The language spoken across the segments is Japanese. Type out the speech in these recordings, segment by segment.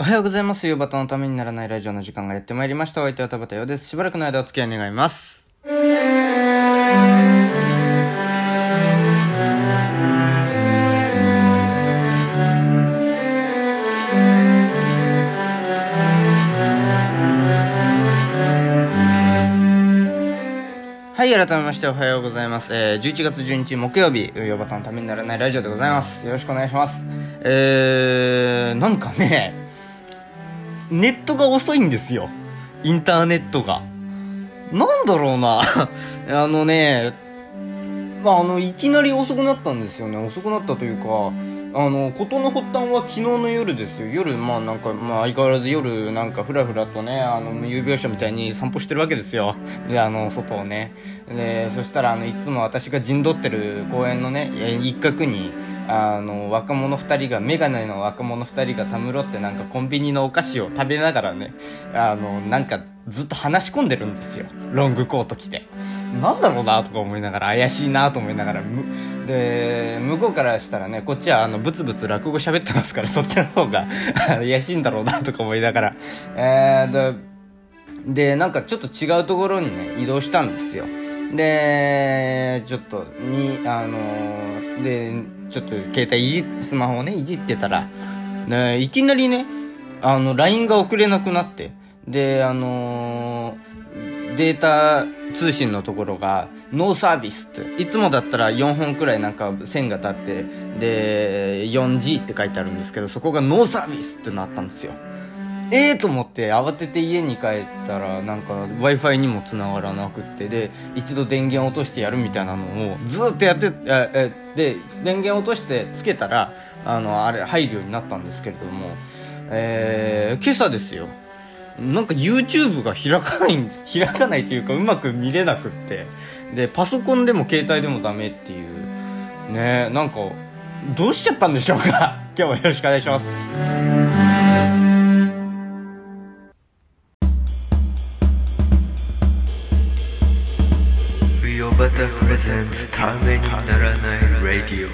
おはようございます。夕方のためにならないラジオの時間がやってまいりました。お相手は田畑洋です。しばらくの間お付き合い願います。はい、改めましておはようございます。えー、11月12日木曜日、夕方のためにならないラジオでございます。よろしくお願いします。えー、なんかね、ネットが遅いんですよ。インターネットが。なんだろうな。あのね、まあ、あの、いきなり遅くなったんですよね。遅くなったというか、あの、ことの発端は昨日の夜ですよ。夜、まあなんか、まあ相変わらず夜、なんかふらふらとね、あの、有病者みたいに散歩してるわけですよ。で、あの、外をね。で、そしたら、あの、いつも私が陣取ってる公園のね、一角に、あの、若者二人が、メガネの若者二人がたむろってなんかコンビニのお菓子を食べながらね、あの、なんかずっと話し込んでるんですよ。ロングコート着て。なんだろうなとか思いながら、怪しいなと思いながら、で、向こうからしたらね、こっちはあの、ブツブツ落語喋ってますから、そっちの方が怪しいんだろうなとか思いながら、えー、で、で、なんかちょっと違うところにね、移動したんですよ。で、ちょっと、に、あのー、で、ちょっと携帯いじスマホをね、いじってたら、ね、いきなりね、あの、LINE が送れなくなって、で、あのー、データ通信のところが、ノーサービスって、いつもだったら4本くらいなんか線が立って、で、4G って書いてあるんですけど、そこがノーサービスってなったんですよ。ええー、と思って慌てて家に帰ったらなんか Wi-Fi にも繋がらなくってで一度電源落としてやるみたいなのをずっとやってええで電源落としてつけたらあのあれ入るようになったんですけれどもえー、今朝ですよ。なんか YouTube が開かないんです開かないというかうまく見れなくってでパソコンでも携帯でもダメっていう。ねなんかどうしちゃったんでしょうか。今日もよろしくお願いします。冬バタプレゼンツためにならないラディオ。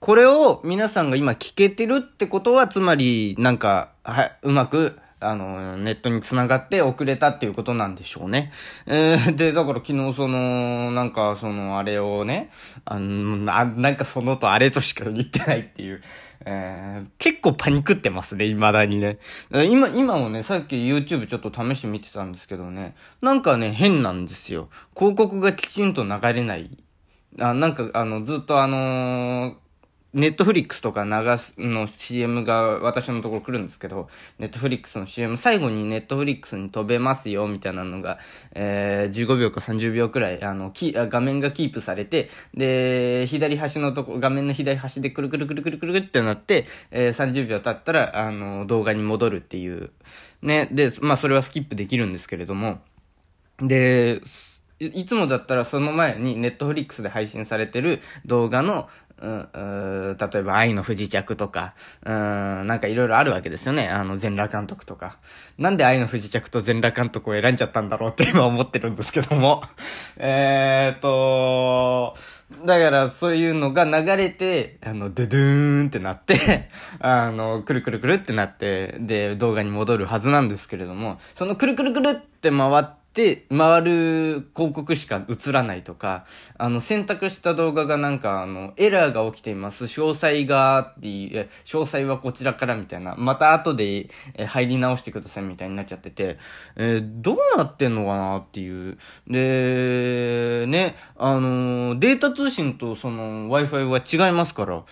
これを皆さんが今聞けてるってことは、つまり、なんか、は、うまく、あの、ネットに繋がって遅れたっていうことなんでしょうね。えー、で、だから昨日その、なんかその、あれをね、あの、ななんかそのとあれとしか言ってないっていう、えー、結構パニクってますね、未だにね。今、今もね、さっき YouTube ちょっと試して見てたんですけどね、なんかね、変なんですよ。広告がきちんと流れない。あ、なんか、あの、ずっとあのーネットフリックスとか流すの CM が私のところ来るんですけど、ネットフリックスの CM、最後にネットフリックスに飛べますよ、みたいなのが、えー、15秒か30秒くらい、あの、き画面がキープされて、で、左端のとこ、画面の左端でくるくるくるくるくるってなって、えー、30秒経ったら、あの、動画に戻るっていう。ね、で、まあ、それはスキップできるんですけれども、で、いつもだったらその前にネットフリックスで配信されてる動画の、うん、うん例えば愛の不時着とか、うん、なんかいろいろあるわけですよね。あの、全裸監督とか。なんで愛の不時着と全裸監督を選んじゃったんだろうって今思ってるんですけども。えーと、だからそういうのが流れて、あの、ドゥドゥーンってなって、あの、くるくるくるってなって、で、動画に戻るはずなんですけれども、そのくるくるくるって回って、回る広告しか映らないとか、あの、選択した動画がなんか、あの、エラーが起きています、詳細が、っていう、詳細はこちらからみたいな、また後で、入り直してくださいみたいになっちゃってて、えーどうなってんのかなっていう。で、ね、あの、データ通信とその Wi-Fi は違いますから、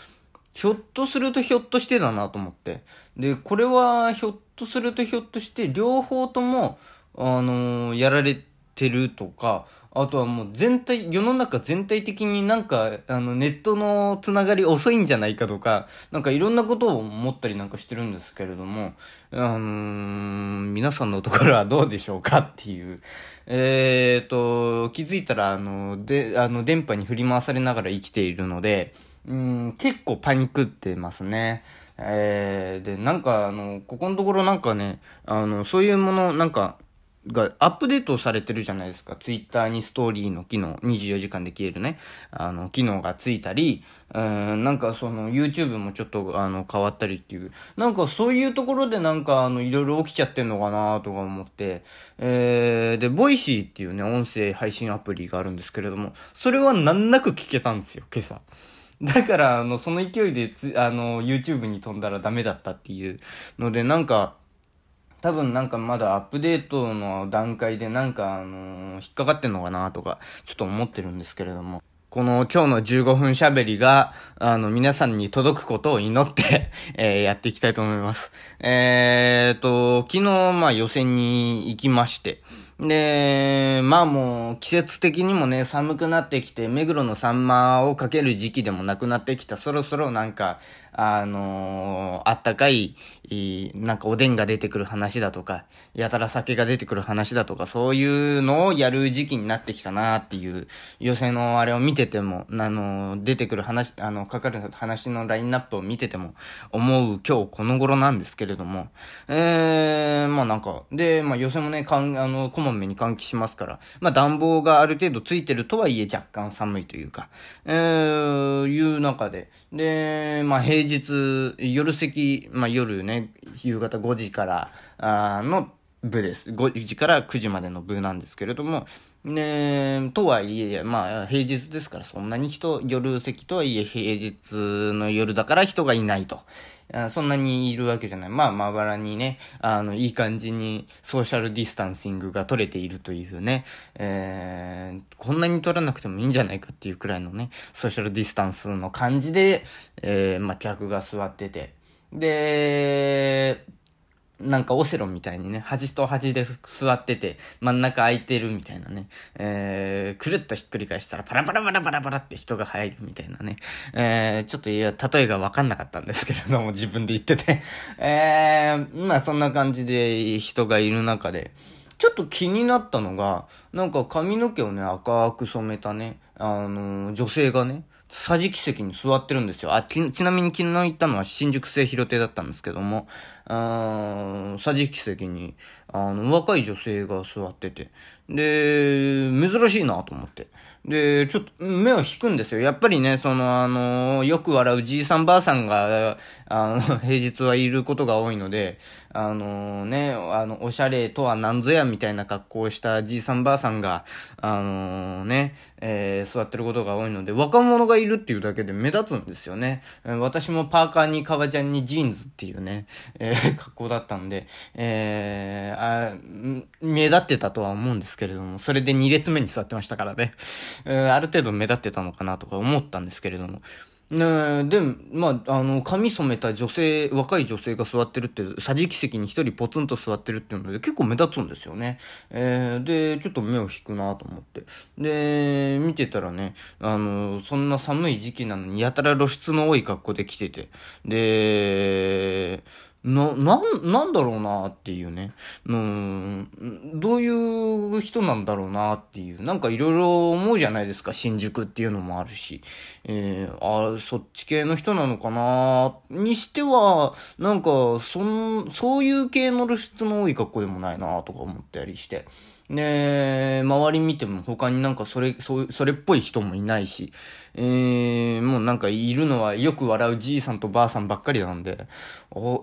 ひょっとするとひょっとしてだなと思って。で、これはひょっとするとひょっとして、両方とも、あのやられてるとか、あとはもう全体、世の中全体的になんか、あの、ネットのつながり遅いんじゃないかとか、なんかいろんなことを思ったりなんかしてるんですけれども、あのー皆さんのところはどうでしょうかっていう。えーと、気づいたら、あの、で、あの、電波に振り回されながら生きているので、うん、結構パニックってますね。えー、で、なんか、あの、ここのところなんかね、あの、そういうもの、なんか、がアップデートされてるじゃないですか。ツイッターにストーリーの機能、24時間で消えるね、あの、機能がついたり、うん、なんかその YouTube もちょっとあの変わったりっていう、なんかそういうところでなんかあのいろいろ起きちゃってんのかなとか思って、えー、で、ボイシーっていうね、音声配信アプリがあるんですけれども、それは難なく聞けたんですよ、今朝。だから、あの、その勢いでつ、あの、YouTube に飛んだらダメだったっていうので、なんか、多分なんかまだアップデートの段階でなんかあの、引っかかってんのかなとか、ちょっと思ってるんですけれども。この今日の15分喋りが、あの、皆さんに届くことを祈って えー、やっていきたいと思います。えーと、昨日、まあ予選に行きまして、で、まあもう季節的にもね、寒くなってきて、目黒のサンマをかける時期でもなくなってきた。そろそろなんか、あのー、あったかい、なんかおでんが出てくる話だとか、やたら酒が出てくる話だとか、そういうのをやる時期になってきたなっていう、寄席のあれを見てても、あのー、出てくる話、あの、かかる話のラインナップを見てても、思う今日この頃なんですけれども、えー、まあなんか、で、まあ寄席もね、かん、あの、顧問目に換気しますから、まあ暖房がある程度ついてるとはいえ若干寒いというか、えー、いう中で、で、まあ平日、夜席、まあ夜ね、夕方5時から、あの部です。5時から9時までの部なんですけれども、ねとはいえ、まあ、平日ですから、そんなに人、夜席とはいえ、平日の夜だから人がいないと。そんなにいるわけじゃない。まあ、まばらにね、あの、いい感じにソーシャルディスタンシングが取れているというね、えー、こんなに取らなくてもいいんじゃないかっていうくらいのね、ソーシャルディスタンスの感じで、えー、まあ、客が座ってて。で、なんかオセロみたいにね、端と端で座ってて、真ん中空いてるみたいなね、えー、くるっとひっくり返したらパラパラパラパラパラって人が入るみたいなね、えー、ちょっといや、例えがわかんなかったんですけれども、自分で言ってて、えー、まあそんな感じで人がいる中で、ちょっと気になったのが、なんか髪の毛をね、赤く染めたね、あのー、女性がね、桟敷席に座ってるんですよ。あ、ち、ちなみに昨日行ったのは新宿製広亭だったんですけども、あ桟敷席に、あの、若い女性が座ってて、で、珍しいなと思って。で、ちょっと目を引くんですよ。やっぱりね、その、あの、よく笑うじいさんばあさんが、あの、平日はいることが多いので、あのね、あの、おしゃれとは何ぞやみたいな格好をしたじいさんばあさんが、あのね、えー、座ってることが多いので、若者がいるっていうだけで目立つんですよね。私もパーカーに革ジャンにジーンズっていうね、えー、格好だったんで、えー、あ目立ってたとは思うんですけれども、それで2列目に座ってましたからね。え、ある程度目立ってたのかなとか思ったんですけれども。ねで、まあ、あの、髪染めた女性、若い女性が座ってるって、桟敷席に一人ポツンと座ってるっていうので、結構目立つんですよね。えー、で、ちょっと目を引くなと思って。で、見てたらね、あの、そんな寒い時期なのに、やたら露出の多い格好で来てて。で、な、なん、なんだろうなっていうね。うん、どういう人なんだろうなっていう。なんかいろいろ思うじゃないですか。新宿っていうのもあるし。えー、あそっち系の人なのかなにしては、なんか、そん、そういう系の露出の多い格好でもないなとか思ったりして。で、周り見ても他になんかそれ、そそれっぽい人もいないし、えー、もうなんかいるのはよく笑うじいさんとばあさんばっかりなんで、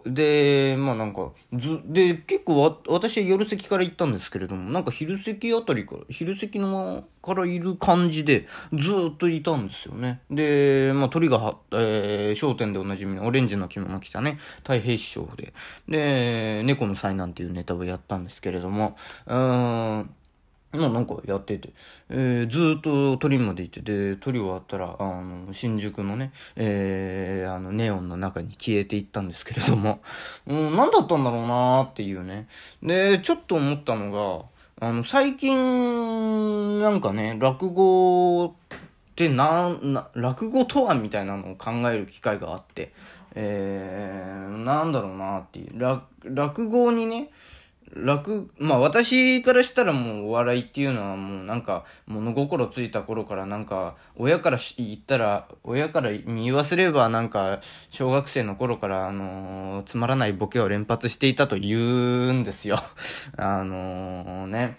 で、まあなんか、ず、で、結構わ、私は夜席から行ったんですけれども、なんか昼席あたりから、昼席の、からいる感じで、ずっといたんですよね。で、まあ鳥がは、えー、商店でおなじみのオレンジの着物着たね、太平師匠で、で、猫の災難っていうネタをやったんですけれども、うん、まあなんかやってて、えー、ずっと鳥まで行って、で、鳥終わったら、あの、新宿のね、えー、あの、ネオンの中に消えていったんですけれども、うん、何だったんだろうなーっていうね。で、ちょっと思ったのが、あの、最近、なんかね、落語ってな、な、落語とはみたいなのを考える機会があって、えー、なんだろうなーっていう、落語にね、楽、まあ私からしたらもうお笑いっていうのはもうなんか物心ついた頃からなんか親から言ったら、親からに言わせればなんか小学生の頃からあのー、つまらないボケを連発していたと言うんですよ。あのー、ね。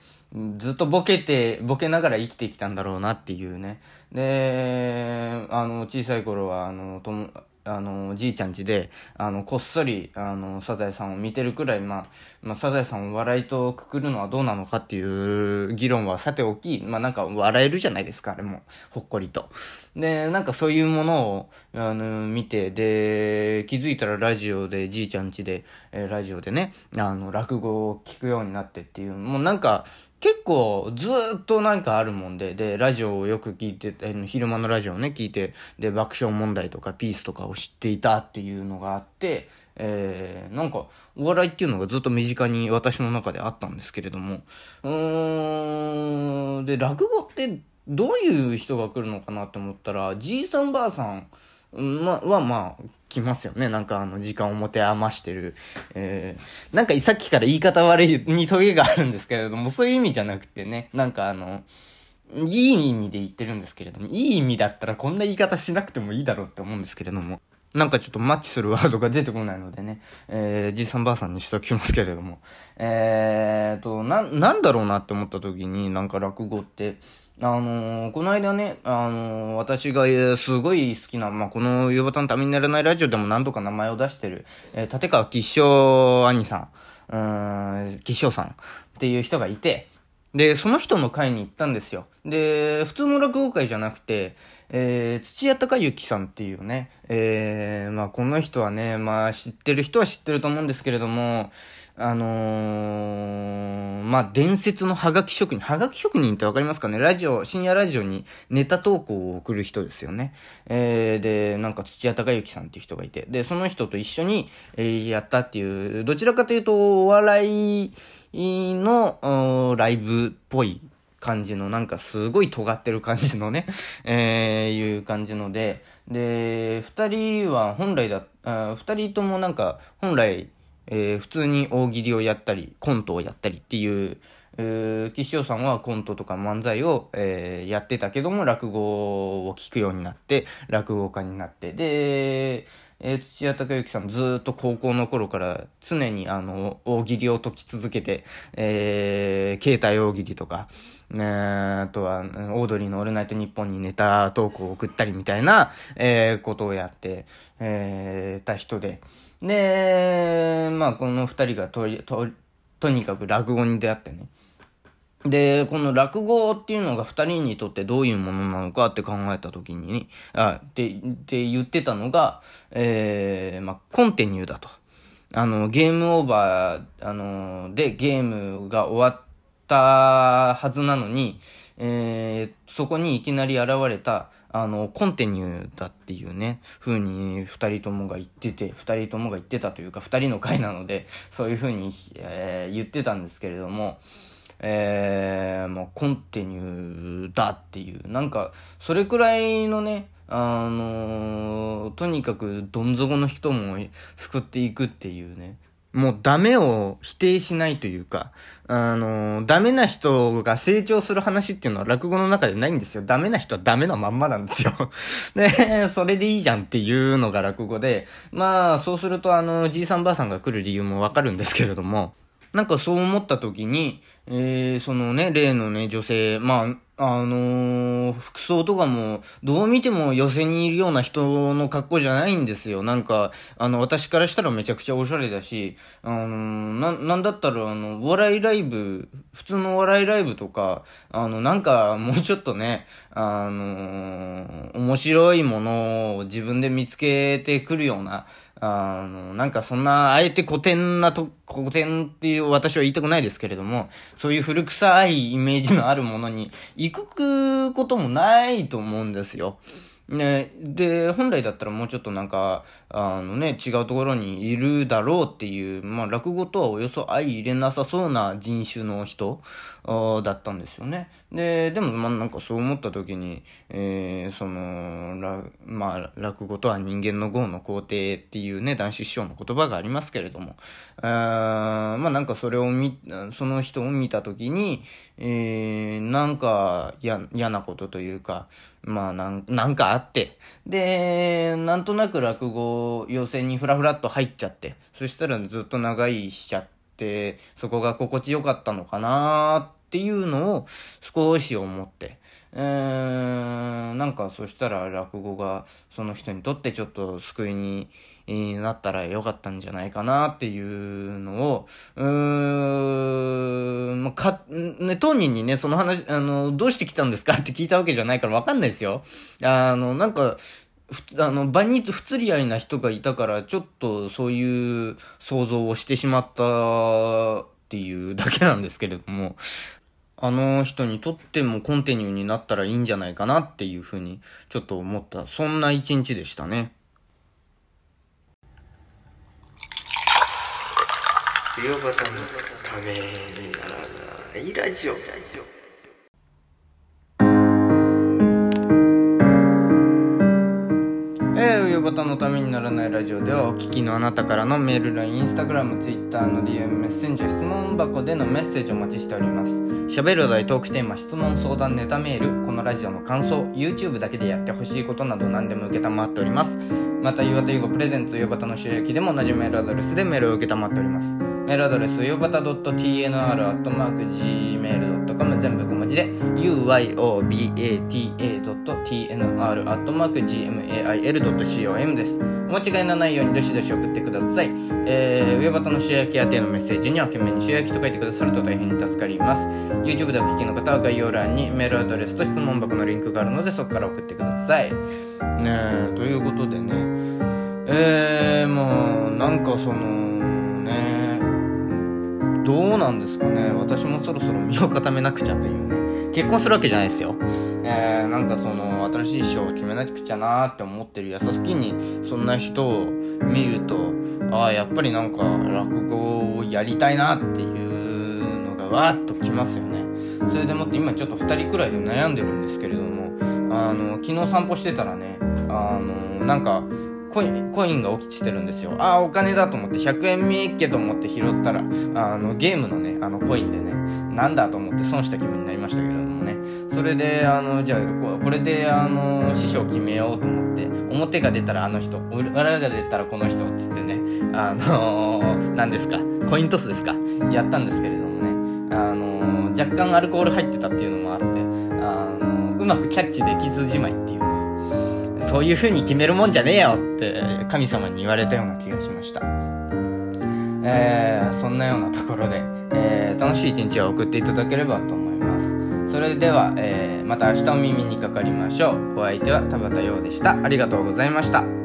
ずっとボケて、ボケながら生きてきたんだろうなっていうね。で、あの、小さい頃は、あの、とも、あの、じいちゃん家で、あの、こっそり、あの、サザエさんを見てるくらい、まあ、まあ、サザエさんを笑いとくくるのはどうなのかっていう議論はさておき、まあ、なんか笑えるじゃないですか、あれも。ほっこりと。で、なんかそういうものを、あの、見て、で、気づいたらラジオで、じいちゃん家で、えー、ラジオでね、あの、落語を聞くようになってっていう、もうなんか、結構ずっとなんかあるもんで、で、ラジオをよく聞いて、え昼間のラジオをね、聞いて、で、爆笑問題とかピースとかを知っていたっていうのがあって、えー、なんか、お笑いっていうのがずっと身近に私の中であったんですけれども、うーん、で、落語ってどういう人が来るのかなって思ったら、じいさんばあさん、ま、はまあ、来ますよね。なんかあの、時間を持て余してる。えー、なんかさっきから言い方悪いにトゲがあるんですけれども、そういう意味じゃなくてね、なんかあの、いい意味で言ってるんですけれども、いい意味だったらこんな言い方しなくてもいいだろうって思うんですけれども、なんかちょっとマッチするワードが出てこないのでね、えー、じいさんばあさんにしときますけれども、えーと、な、なんだろうなって思った時に、なんか落語って、あのー、この間ね、あのー、私が、すごい好きな、まあ、この、ヨバタのためにならないラジオでも何度か名前を出してる、えー、立川吉祥兄さん、うん、吉祥さんっていう人がいて、で、その人の会に行ったんですよ。で、普通の落語会じゃなくて、えー、土屋隆之さんっていうね、えー、まあこの人はね、まあ知ってる人は知ってると思うんですけれども、あのー、まあ、伝説のハガキ職人。ハガキ職人ってわかりますかね？ラジオ、深夜ラジオにネタ投稿を送る人ですよね。えー、で、なんか土屋隆之さんっていう人がいて、で、その人と一緒に、えー、やったっていう、どちらかというと、お笑いの、ライブっぽい感じの、なんかすごい尖ってる感じのね、えー、いう感じので、で、二人は本来だ、二人ともなんか、本来、えー、普通に大喜利をやったり、コントをやったりっていう、えー、岸尾さんはコントとか漫才を、えー、やってたけども、落語を聞くようになって、落語家になって、で、えー、土屋隆之さんずっと高校の頃から常にあの、大喜利を解き続けて、えー、携帯大喜利とか、えー、あとは、オードリーのオールナイトニッポンにネタ投稿を送ったりみたいな、えー、ことをやって、えー、た人で、で、まあ、この二人がとと、とにかく落語に出会ってね。で、この落語っていうのが二人にとってどういうものなのかって考えたときに、あ、って、って言ってたのが、えー、まあ、コンテニューだと。あの、ゲームオーバー、あの、でゲームが終わってたはずなのに、えー、そこにいきなり現れた、あの、コンテニューだっていうね、風に二人ともが言ってて、二人ともが言ってたというか、二人の会なので、そういう風に、えー、言ってたんですけれども、えー、もうコンテニューだっていう、なんか、それくらいのね、あのー、とにかくどん底の人も救っていくっていうね、もうダメを否定しないというか、あの、ダメな人が成長する話っていうのは落語の中でないんですよ。ダメな人はダメなまんまなんですよ。で、それでいいじゃんっていうのが落語で、まあ、そうするとあの、じいさんばあさんが来る理由もわかるんですけれども、なんかそう思った時に、えー、そのね、例のね、女性、まあ、あのー、服装とかも、どう見ても寄せにいるような人の格好じゃないんですよ。なんか、あの、私からしたらめちゃくちゃおしゃれだし、あのー、な、なんだったら、あの、笑いライブ、普通の笑いライブとか、あの、なんか、もうちょっとね、あのー、面白いものを自分で見つけてくるような、あの、なんかそんな、あえて古典なと、古典っていう私は言いたくないですけれども、そういう古臭いイメージのあるものに 行くこともないと思うんですよ。ね、で、本来だったらもうちょっとなんか、あのね、違うところにいるだろうっていう、まあ落語とはおよそ相入れなさそうな人種の人だったんですよね。で、でもまあなんかそう思った時に、えー、その、らまあ落語とは人間の業の皇帝っていうね、男子師匠の言葉がありますけれども、あまあなんかそれを見、その人を見た時に、えー、なんか嫌なことというか、まあなん、なんかあって、で、なんとなく落語予選にふらふらっと入っちゃって、そしたらずっと長居しちゃって、そこが心地よかったのかなっていうのを少し思って、えー、なんかそしたら落語がその人にとってちょっと救いになったらよかったんじゃないかなっていうのを、うーん、まか、ね、当人にね、その話、あの、どうして来たんですかって聞いたわけじゃないからわかんないですよ。あの、なんか、あの、場に不釣り合いな人がいたから、ちょっとそういう想像をしてしまったっていうだけなんですけれども、あの人にとってもコンティニューになったらいいんじゃないかなっていうふうにちょっと思った、そんな一日でしたね。冬バタのためならないラジオ。ー、ヨバタのためにならないラジオではお聞きのあなたからのメール、LINE、Instagram、Twitter の DM、メッセンジャー、質問箱でのメッセージをお待ちしております。喋るお題、トークテーマ、質問、相談、ネタメール、このラジオの感想、YouTube だけでやってほしいことなど何でも承っております。また、岩田優子プレゼンツ、ヨバタの収益でも同じメールアドレスでメールを受けたまっております。メールアドレス、よばた .tnr.gmail.com 全部小文字で、uyobata.tnr.gmail.com です。お間違いのないようにどしどし送ってください。えー、上端の塩焼き宛てのメッセージには懸命に塩焼きと書いてくださると大変に助かります。YouTube でお聞きの方は概要欄にメールアドレスと質問箱のリンクがあるのでそこから送ってください。ねえ、ということでね、えー、もう、なんかその、ね、どうなんですかね。私もそろそろ身を固めなくちゃというね。結婚するわけじゃないですよ。えー、なんかその新しい師匠を決めなくちゃなーって思ってる矢先にそんな人を見るとああやっぱりなんか落語をやりたいなっていうのがわーっときますよね。それでもって今ちょっと2人くらいで悩んでるんですけれどもあの昨日散歩してたらねあのなんかコイン、コインが落ちてるんですよ。ああ、お金だと思って、100円見っけと思って拾ったら、あの、ゲームのね、あの、コインでね、なんだと思って損した気分になりましたけれどもね。それで、あの、じゃあ、これで、あの、師匠決めようと思って、表が出たらあの人、裏が出たらこの人、つってね、あの 何ですか、コイントスですか、やったんですけれどもね、あの若干アルコール入ってたっていうのもあって、あのうまくキャッチできずじまいっていう、そういう風に決めるもんじゃねえよって神様に言われたような気がしました。えー、そんなようなところで、えー、楽しい一日を送っていただければと思います。それでは、えー、また明日お耳にかかりましょう。お相手は田畑陽でした。ありがとうございました。